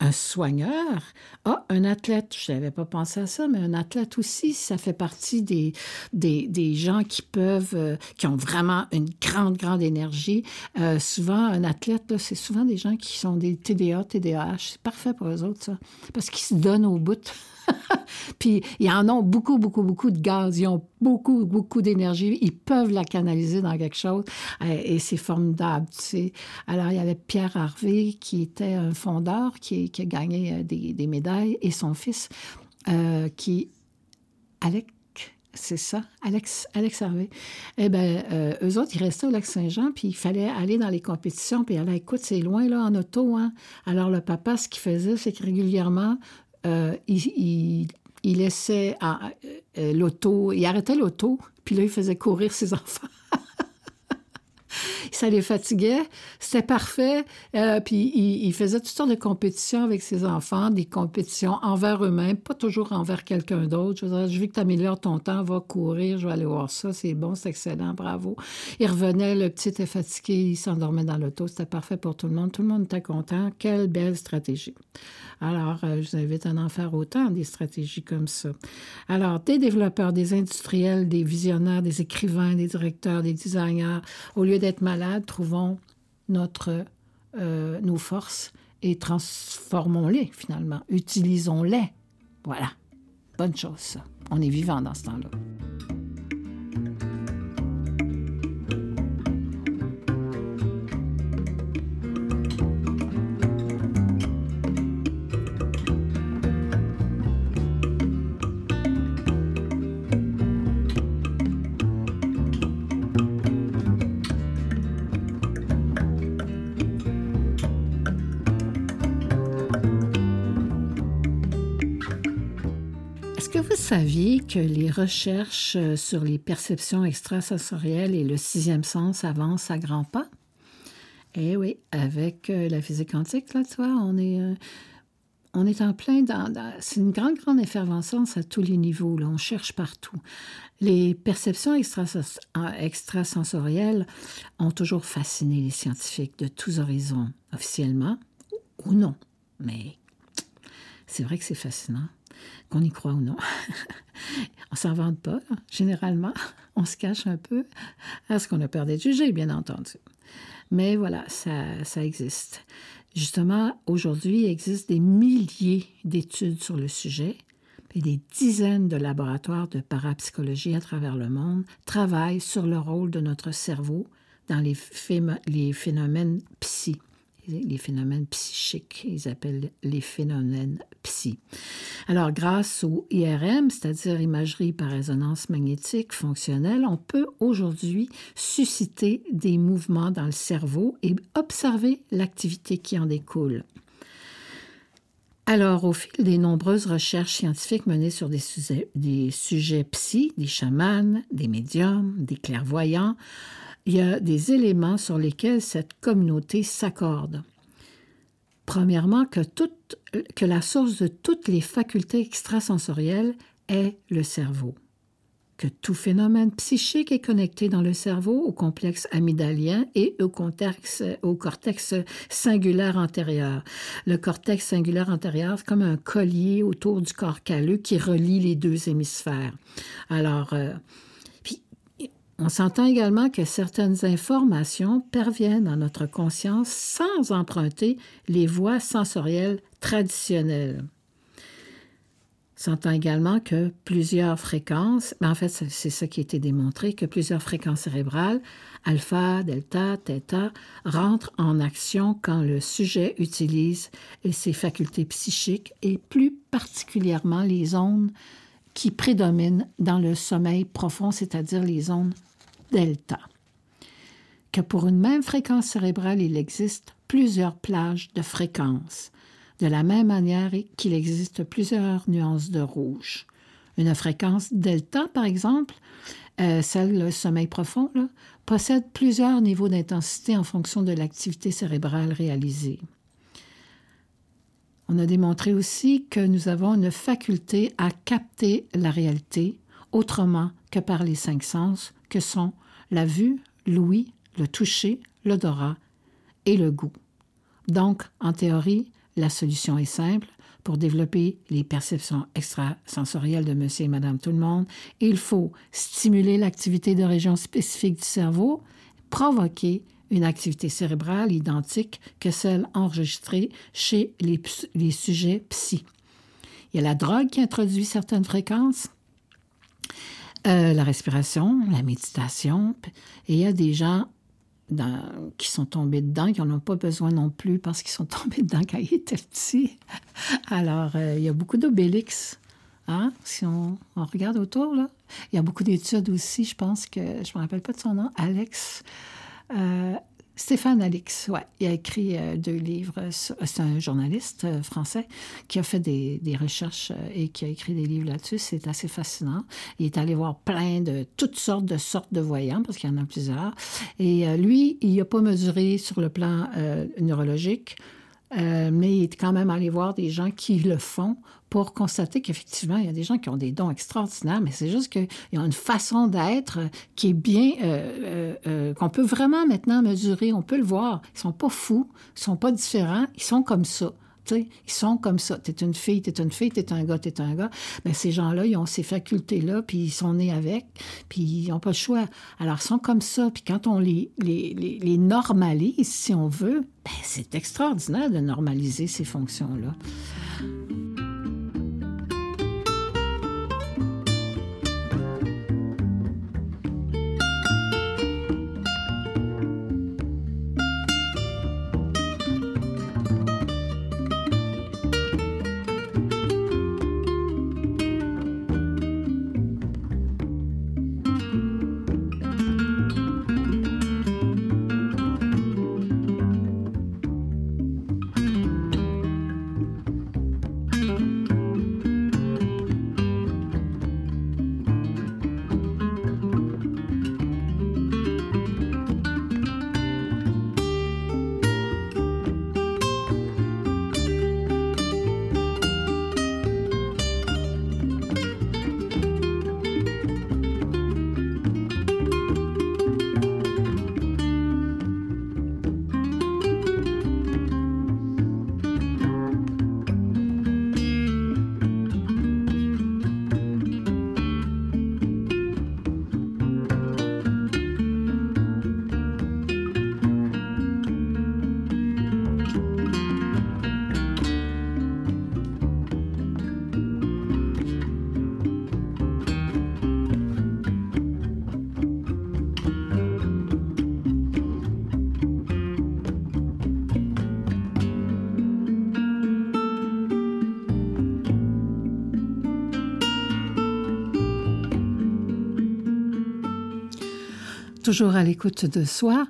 un soigneur, ah, un athlète, je n'avais pas pensé à ça, mais un athlète aussi, ça fait partie des, des, des gens qui peuvent, euh, qui ont vraiment une grande, grande énergie. Euh, souvent, un athlète, c'est souvent des gens qui sont des TDA, TDAH. C'est parfait pour eux autres, ça, parce qu'ils se donnent au bout. Puis ils en ont beaucoup, beaucoup, beaucoup de gaz. Ils ont beaucoup, beaucoup d'énergie. Ils peuvent la canaliser dans quelque chose. Euh, et c'est formidable, tu sais. Alors, il y avait Pierre Harvey, qui était un fondeur, qui, a gagné euh, des, médailles, et son fils, euh, qui... Alex, c'est ça, Alex, Alex Harvey. Eh bien, eux autres, ils restaient au lac Saint-Jean, puis il fallait aller dans les compétitions, puis aller, écoute, c'est loin, là, en auto, hein. Alors, le papa, ce qu'il faisait, c'est que régulièrement, euh, il, laissait euh, l'auto, il arrêtait l'auto, puis là, il faisait courir ses enfants. Ça les fatiguait. C'était parfait. Euh, puis il, faisait toutes sortes de compétitions avec ses enfants, des compétitions envers eux-mêmes, pas toujours envers quelqu'un d'autre. Je je veux que tu améliores ton temps, va courir, je vais aller voir ça, c'est bon, c'est excellent, bravo. Il revenait, le petit était fatigué, il s'endormait dans l'auto, c'était parfait pour tout le monde. Tout le monde était content. Quelle belle stratégie. Alors, euh, je vous invite à en faire autant des stratégies comme ça. Alors, des développeurs, des industriels, des visionnaires, des écrivains, des directeurs, des designers, au lieu d'être malades, trouvons notre, euh, nos forces et transformons-les finalement. Utilisons-les. Voilà. Bonne chose. On est vivant dans ce temps-là. Saviez que les recherches euh, sur les perceptions extrasensorielles et le sixième sens avancent à grands pas? Eh oui, avec euh, la physique quantique, là, tu vois, on est, euh, on est en plein dans... c'est une grande, grande effervescence à tous les niveaux. On cherche partout. Les perceptions extrasensorielles ont toujours fasciné les scientifiques de tous horizons, officiellement ou non. Mais c'est vrai que c'est fascinant qu'on y croit ou non. on s'en vante pas, généralement. On se cache un peu à ce qu'on a peur d'être jugé, bien entendu. Mais voilà, ça, ça existe. Justement, aujourd'hui, il existe des milliers d'études sur le sujet et des dizaines de laboratoires de parapsychologie à travers le monde travaillent sur le rôle de notre cerveau dans les, les phénomènes psy les phénomènes psychiques. Ils appellent les phénomènes psy. Alors, grâce au IRM, c'est-à-dire imagerie par résonance magnétique fonctionnelle, on peut aujourd'hui susciter des mouvements dans le cerveau et observer l'activité qui en découle. Alors, au fil des nombreuses recherches scientifiques menées sur des sujets, des sujets psy, des chamans, des médiums, des clairvoyants, il y a des éléments sur lesquels cette communauté s'accorde. Premièrement, que, toute, que la source de toutes les facultés extrasensorielles est le cerveau. Que tout phénomène psychique est connecté dans le cerveau au complexe amygdalien et au cortex, au cortex singulaire antérieur. Le cortex singulaire antérieur, c'est comme un collier autour du corps calleux qui relie les deux hémisphères. Alors, euh, on s'entend également que certaines informations parviennent à notre conscience sans emprunter les voies sensorielles traditionnelles. On s'entend également que plusieurs fréquences, mais en fait c'est ça qui a été démontré, que plusieurs fréquences cérébrales, alpha, delta, theta, rentrent en action quand le sujet utilise ses facultés psychiques et plus particulièrement les ondes qui prédominent dans le sommeil profond, c'est-à-dire les zones delta. Que pour une même fréquence cérébrale, il existe plusieurs plages de fréquences, de la même manière qu'il existe plusieurs nuances de rouge. Une fréquence delta, par exemple, euh, celle le sommeil profond, possède plusieurs niveaux d'intensité en fonction de l'activité cérébrale réalisée. On a démontré aussi que nous avons une faculté à capter la réalité autrement que par les cinq sens que sont la vue, l'ouïe, le toucher, l'odorat et le goût. Donc, en théorie, la solution est simple. Pour développer les perceptions extrasensorielles de monsieur et madame tout le monde, il faut stimuler l'activité de régions spécifiques du cerveau, provoquer une activité cérébrale identique que celle enregistrée chez les, les sujets psy. Il y a la drogue qui introduit certaines fréquences, euh, la respiration, la méditation, et il y a des gens qui sont tombés dedans, qui n'en ont pas besoin non plus parce qu'ils sont tombés dedans quand ils étaient petits. Alors, euh, il y a beaucoup d'obélix. Hein? Si on, regarde autour, là, il y a beaucoup d'études aussi. Je pense que, je ne me rappelle pas de son nom, Alex. Euh, Stéphane Alix, ouais, il a écrit euh, deux livres. C'est un journaliste euh, français qui a fait des, recherches et qui a écrit des livres là-dessus. C'est assez fascinant. Il est allé voir plein de toutes sortes de sortes de voyants parce qu'il y en a plusieurs. Et lui, il n'a pas mesuré sur le plan neurologique mais il est quand même allé voir des gens qui le font pour constater qu'effectivement, il y a des gens qui ont des dons extraordinaires, mais c'est juste qu'il y a une façon d'être qui est bien, euh, euh, qu'on peut vraiment maintenant mesurer, on peut le voir. Ils sont pas fous, ils sont pas différents, ils sont comme ça ils sont comme ça. T'es une fille, t'es une fille, t'es un gars, t'es un gars. Mais ces gens-là, ils ont ces facultés-là, puis ils sont nés avec, puis ils n'ont pas le choix. Alors, ils sont comme ça. Puis quand on les normalise, si on veut, ben, c'est extraordinaire de normaliser ces fonctions-là. Toujours à l'écoute de soi.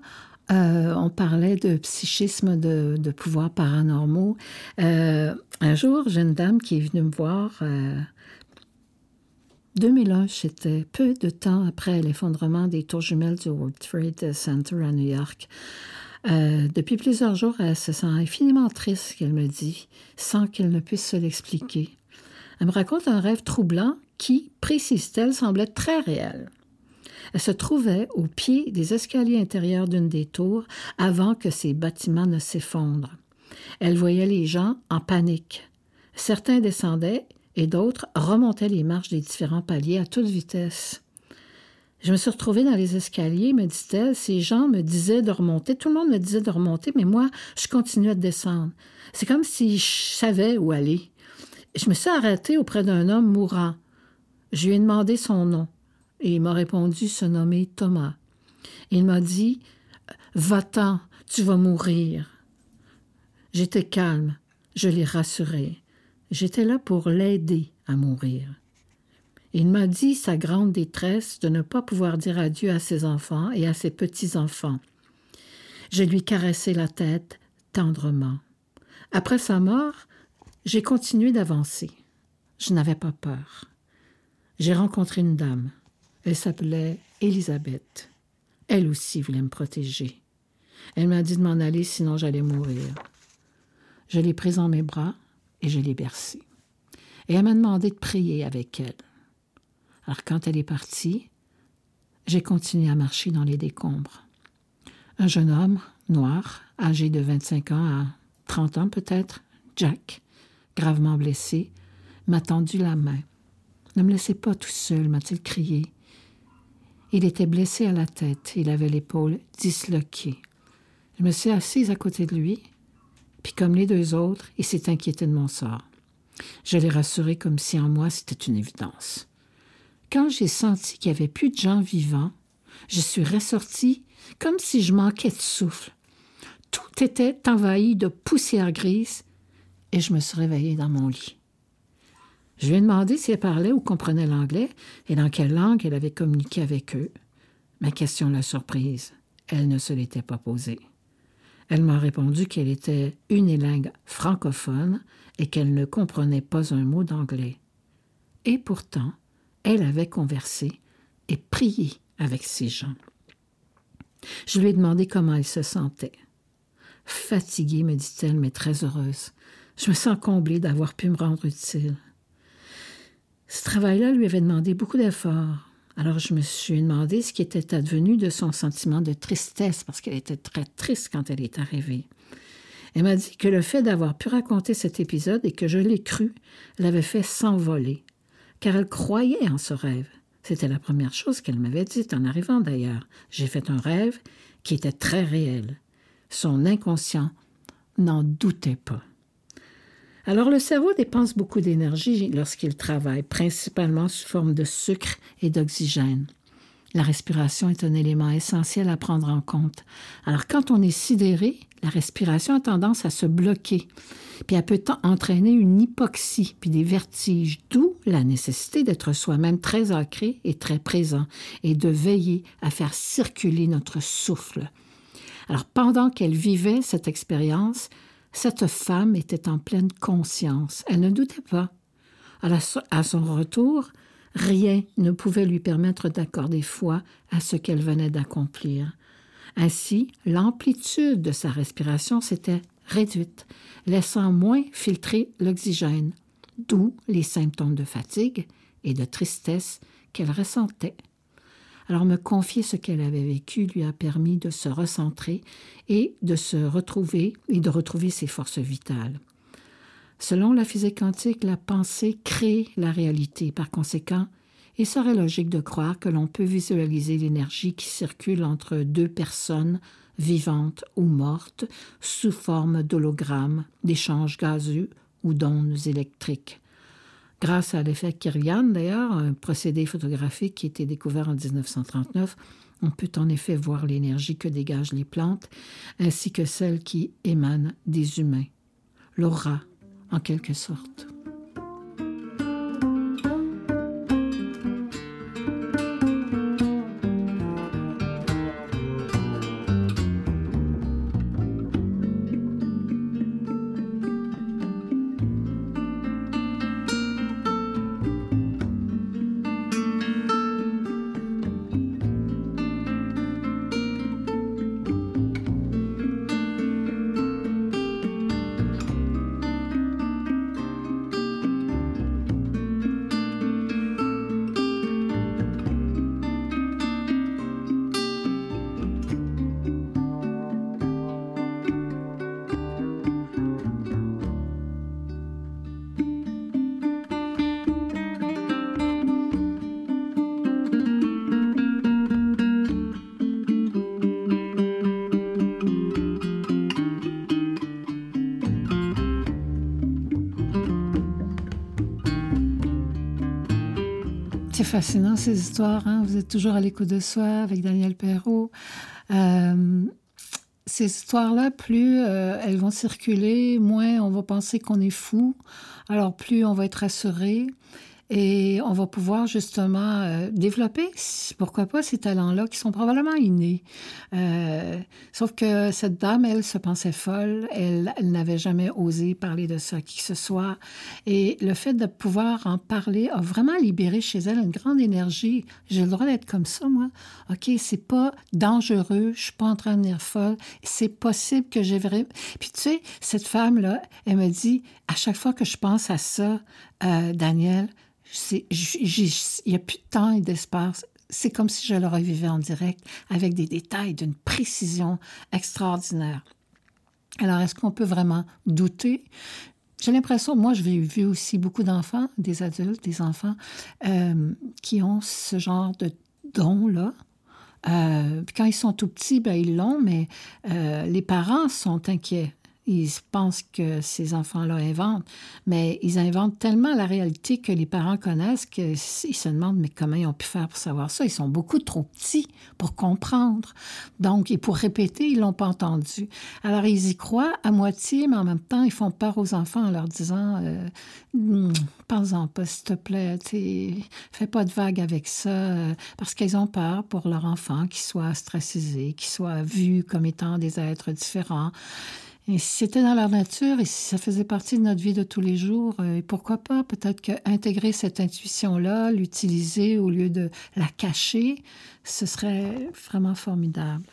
Euh, on parlait de psychisme, de, pouvoirs paranormaux. Euh, un jour, j'ai une dame qui est venue me voir. 2001, euh, c'était peu de temps après l'effondrement des tours jumelles du World Trade Center à New York. depuis plusieurs jours, elle se sent infiniment triste, qu'elle me dit, sans qu'elle ne puisse se l'expliquer. Elle me raconte un rêve troublant qui, précise-t-elle, semblait très réel. Elle se trouvait au pied des escaliers intérieurs d'une des tours avant que ces bâtiments ne s'effondrent. Elle voyait les gens en panique. Certains descendaient et d'autres remontaient les marches des différents paliers à toute vitesse. Je me suis retrouvée dans les escaliers, me dit-elle. Ces gens me disaient de remonter. Tout le monde me disait de remonter, mais moi, je continuais de descendre. C'est comme si je savais où aller. Je me suis arrêtée auprès d'un homme mourant. Je lui ai demandé son nom et il m'a répondu se nommer Thomas. Il m'a dit Va-t'en, tu vas mourir. J'étais calme, je l'ai rassuré. J'étais là pour l'aider à mourir. Il m'a dit sa grande détresse de ne pas pouvoir dire adieu à ses enfants et à ses petits-enfants. Je lui caressai la tête tendrement. Après sa mort, j'ai continué d'avancer. Je n'avais pas peur. J'ai rencontré une dame. Elle s'appelait Elisabeth. Elle aussi voulait me protéger. Elle m'a dit de m'en aller, sinon j'allais mourir. Je l'ai prise en mes bras et je l'ai bercée. Et elle m'a demandé de prier avec elle. Alors quand elle est partie, j'ai continué à marcher dans les décombres. Un jeune homme, noir, âgé de 25 ans à 30 ans peut-être, Jack, gravement blessé, m'a tendu la main. Ne me laissez pas tout seul, m'a-t-il crié. Il était blessé à la tête, il avait l'épaule disloquée. Je me suis assise à côté de lui, puis comme les deux autres, il s'est inquiété de mon sort. Je l'ai rassuré comme si en moi c'était une évidence. Quand j'ai senti qu'il n'y avait plus de gens vivants, je suis ressortie comme si je manquais de souffle. Tout était envahi de poussière grise et je me suis réveillée dans mon lit. Je lui ai demandé si elle parlait ou comprenait l'anglais et dans quelle langue elle avait communiqué avec eux. Ma question l'a surprise. Elle ne se l'était pas posée. Elle m'a répondu qu'elle était unilingue francophone et qu'elle ne comprenait pas un mot d'anglais. Et pourtant, elle avait conversé et prié avec ces gens. Je lui ai demandé comment elle se sentait. Fatiguée, me dit-elle, mais très heureuse. Je me sens comblée d'avoir pu me rendre utile. Ce travail-là lui avait demandé beaucoup d'efforts. Alors je me suis demandé ce qui était advenu de son sentiment de tristesse, parce qu'elle était très triste quand elle est arrivée. Elle m'a dit que le fait d'avoir pu raconter cet épisode et que je l'ai cru l'avait fait s'envoler, car elle croyait en ce rêve. C'était la première chose qu'elle m'avait dite en arrivant d'ailleurs. J'ai fait un rêve qui était très réel. Son inconscient n'en doutait pas. Alors le cerveau dépense beaucoup d'énergie lorsqu'il travaille, principalement sous forme de sucre et d'oxygène. La respiration est un élément essentiel à prendre en compte. Alors quand on est sidéré, la respiration a tendance à se bloquer, puis elle peut entraîner une hypoxie, puis des vertiges, d'où la nécessité d'être soi-même très ancré et très présent, et de veiller à faire circuler notre souffle. Alors pendant qu'elle vivait cette expérience, cette femme était en pleine conscience. Elle ne doutait pas. À, son retour, rien ne pouvait lui permettre d'accorder foi à ce qu'elle venait d'accomplir. Ainsi, l'amplitude de sa respiration s'était réduite, laissant moins filtrer l'oxygène, d'où les symptômes de fatigue et de tristesse qu'elle ressentait. Alors me confier ce qu'elle avait vécu lui a permis de se recentrer et de se retrouver et de retrouver ses forces vitales. Selon la physique quantique, la pensée crée la réalité. Par conséquent, il serait logique de croire que l'on peut visualiser l'énergie qui circule entre deux personnes vivantes ou mortes sous forme d'hologrammes, d'échanges gazeux ou d'ondes électriques. Grâce à l'effet Kirlian, d'ailleurs, un procédé photographique qui a été découvert en 1939, on peut en effet voir l'énergie que dégagent les plantes, ainsi que celle qui émane des humains. L'aura, en quelque sorte. Fascinant ces histoires. Hein. Vous êtes toujours à l'écoute de soi avec Daniel Perrault. Euh, ces histoires-là, plus euh, elles vont circuler, moins on va penser qu'on est fou. Alors plus on va être rassuré et on va pouvoir justement euh, développer, pourquoi pas, ces talents-là qui sont probablement innés. Euh, sauf que cette dame, elle, se pensait folle, elle, n'avait jamais osé parler de ça qui que ce soit. Et le fait de pouvoir en parler a vraiment libéré chez elle une grande énergie. J'ai le droit d'être comme ça, moi. OK, c'est pas dangereux, je suis pas en train de devenir folle, c'est possible que j'ai vraiment... Puis tu sais, cette femme-là, elle me dit, à chaque fois que je pense à ça, euh, Daniel, il n'y a plus de temps et d'espace. C'est comme si je le revivais en direct avec des détails d'une précision extraordinaire. Alors, est-ce qu'on peut vraiment douter? j'ai l'impression, moi, je j'ai vu aussi beaucoup d'enfants, des adultes, des enfants, euh, qui ont ce genre de don-là. Euh, quand ils sont tout petits, ben, ils l'ont, mais euh, les parents sont inquiets ils pensent que ces enfants-là inventent, mais ils inventent tellement la réalité que les parents connaissent qu'ils se demandent mais comment ils ont pu faire pour savoir ça? Ils sont beaucoup trop petits pour comprendre. Donc, et pour répéter, ils l'ont pas entendu. Alors, ils y croient à moitié, mais en même temps, ils font peur aux enfants en leur disant euh, Pense-en pas, s'il te plaît, fais pas de vagues avec ça, euh, parce qu'ils ont peur pour leur enfant qu'ils soit stressé, qu'ils soit vu comme étant des êtres différents. Et si c'était dans leur nature et si ça faisait partie de notre vie de tous les jours, euh, et pourquoi pas, peut-être qu'intégrer cette intuition-là, l'utiliser au lieu de la cacher, ce serait vraiment formidable.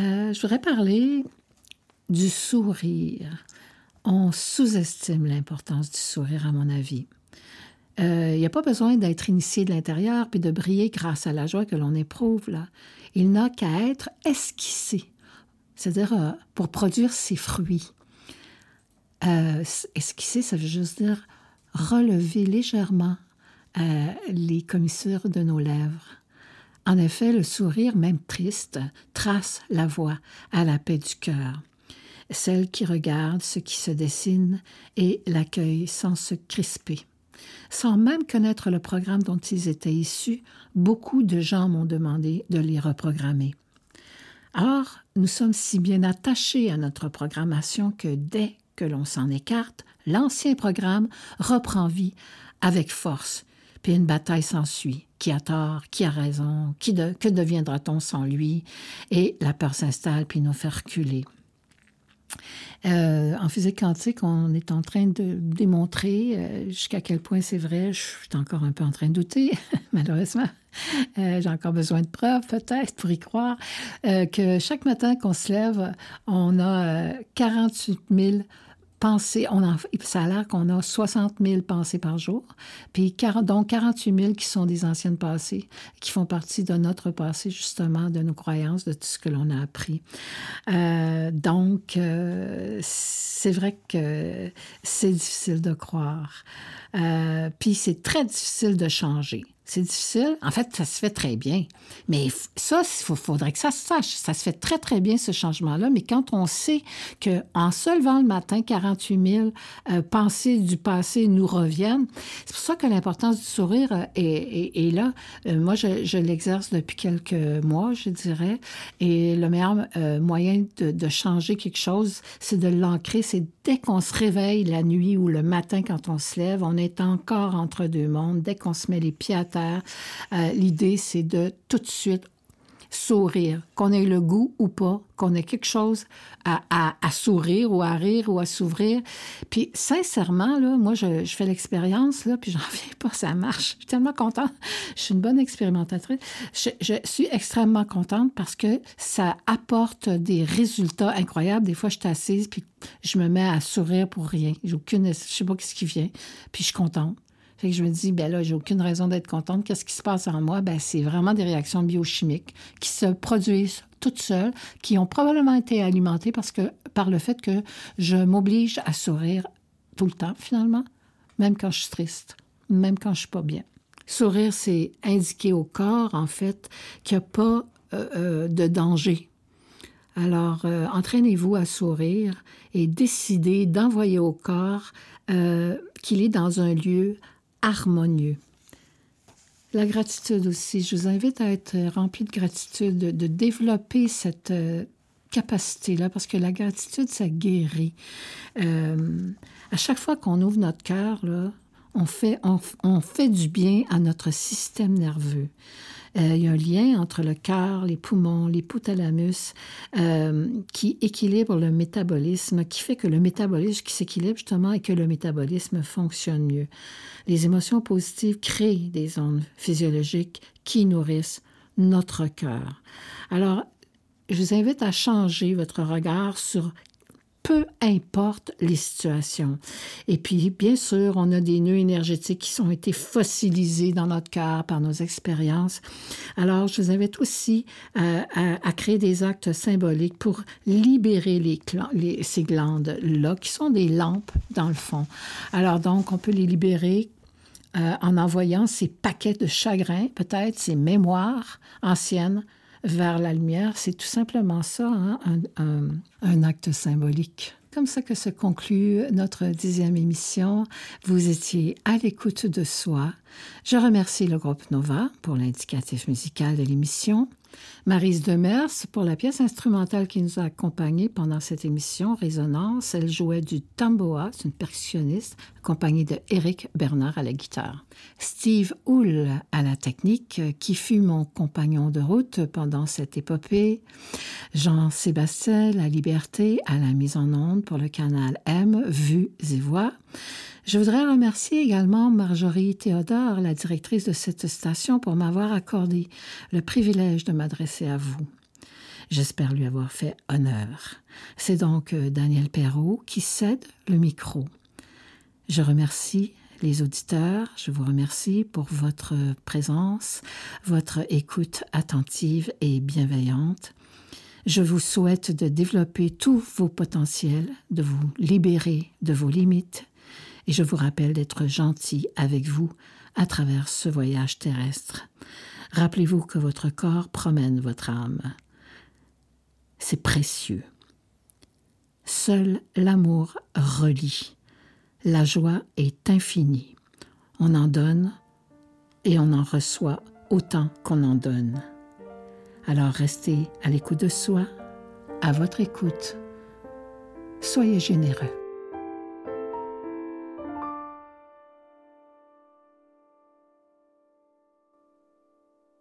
Euh, je voudrais parler du sourire. On sous-estime l'importance du sourire, à mon avis. Il euh, n'y a pas besoin d'être initié de l'intérieur puis de briller grâce à la joie que l'on éprouve là. Il n'a qu'à être esquissé c'est-à-dire euh, pour produire ses fruits. Euh, esquisser, ça veut juste dire relever légèrement euh, les commissures de nos lèvres. En effet, le sourire, même triste, trace la voie à la paix du cœur, celle qui regarde ce qui se dessine et l'accueille sans se crisper. Sans même connaître le programme dont ils étaient issus, beaucoup de gens m'ont demandé de les reprogrammer. Or, nous sommes si bien attachés à notre programmation que dès que l'on s'en écarte, l'ancien programme reprend vie avec force, puis une bataille s'ensuit. Qui a tort, qui a raison, qui que deviendra-t-on sans lui? Et la peur s'installe puis nous fait reculer. Euh, en physique quantique, on est en train de démontrer euh, jusqu'à quel point c'est vrai. Je suis encore un peu en train de douter, malheureusement. Euh, j'ai encore besoin de preuves, peut-être, pour y croire, que chaque matin qu'on se lève, on a 48 000 pensées. On ça a l'air qu'on a 60 000 pensées par jour, puis 40, donc 48 000 qui sont des anciennes passées, qui font partie de notre passé, justement, de nos croyances, de tout ce que l'on a appris. Euh, donc, euh, c'est vrai que c'est difficile de croire. Euh, puis c'est très difficile de changer. C'est difficile. En fait, ça se fait très bien. Mais ça, il faudrait que ça se sache. Ça se fait très, très bien, ce changement-là. Mais quand on sait qu'en se levant le matin, 48 000 euh, pensées du passé nous reviennent, c'est pour ça que l'importance du sourire euh, est, là. Euh, moi, je, l'exerce depuis quelques mois, je dirais. Et le meilleur moyen de, de, changer quelque chose, c'est de l'ancrer. C'est dès qu'on se réveille la nuit ou le matin quand on se lève, on est encore entre deux mondes. Dès qu'on se met les pieds à terre, euh, l'idée, c'est de tout de suite sourire, qu'on ait le goût ou pas, qu'on ait quelque chose à, sourire ou à rire ou à s'ouvrir. Puis sincèrement, là, moi, je, fais l'expérience, là, puis j'en viens pas, ça marche. Je suis tellement contente. Je suis une bonne expérimentatrice. Je, je, suis extrêmement contente parce que ça apporte des résultats incroyables. Des fois, je suis assise, puis je me mets à sourire pour rien. J'ai aucune, je sais pas ce qui vient, puis je suis contente. Je me dis, ben là, j'ai aucune raison d'être contente. Qu'est-ce qui se passe en moi? Ben, c'est vraiment des réactions biochimiques qui se produisent toutes seules, qui ont probablement été alimentées parce que, par le fait que je m'oblige à sourire tout le temps, finalement, même quand je suis triste, même quand je suis pas bien. Sourire, c'est indiquer au corps, en fait, qu'il n'y a pas euh, euh, de danger. Alors, euh, entraînez-vous à sourire et décidez d'envoyer au corps qu'il est dans un lieu harmonieux. La gratitude aussi. Je vous invite à être rempli de gratitude, de, développer cette euh, capacité-là, parce que la gratitude, ça guérit. Euh, à chaque fois qu'on ouvre notre cœur, on fait, on, fait du bien à notre système nerveux. Euh, il y a un lien entre le cœur, les poumons, l'hypothalamus euh, qui équilibre le métabolisme, qui fait que le métabolisme qui s'équilibre justement et que le métabolisme fonctionne mieux. Les émotions positives créent des ondes physiologiques qui nourrissent notre cœur. Alors, je vous invite à changer votre regard sur peu importe les situations. Et puis, bien sûr, on a des nœuds énergétiques qui ont été fossilisés dans notre cœur par nos expériences. Alors, je vous invite aussi euh, à, créer des actes symboliques pour libérer les, ces glandes-là, qui sont des lampes, dans le fond. Alors, donc, on peut les libérer euh, en envoyant ces paquets de chagrin, peut-être ces mémoires anciennes vers la lumière. C'est tout simplement ça, hein, un, acte symbolique comme ça que se conclut notre dixième émission. Vous étiez à l'écoute de soi. Je remercie le groupe Nova pour l'indicatif musical de l'émission. Marise Demers pour la pièce instrumentale qui nous a accompagnés pendant cette émission, Résonance. Elle jouait du tamboa, c'est une percussionniste, accompagnée de Eric Bernard à la guitare. Steve Hull à la technique, qui fut mon compagnon de route pendant cette épopée. Jean-Sébastien La Liberté à la mise en onde pour le canal M, Vues et Voix. Je voudrais remercier également Marjorie Théodore, la directrice de cette station, pour m'avoir accordé le privilège de m'adresser à vous. J'espère lui avoir fait honneur. C'est donc euh, Daniel Perrault qui cède le micro. Je remercie les auditeurs, je vous remercie pour votre présence, votre écoute attentive et bienveillante. Je vous souhaite de développer tous vos potentiels, de vous libérer de vos limites et je vous rappelle d'être gentil avec vous à travers ce voyage terrestre. Rappelez-vous que votre corps promène votre âme. C'est précieux. Seul l'amour relie. La joie est infinie. On en donne et on en reçoit autant qu'on en donne. Alors restez à l'écoute de soi, à votre écoute. Soyez généreux.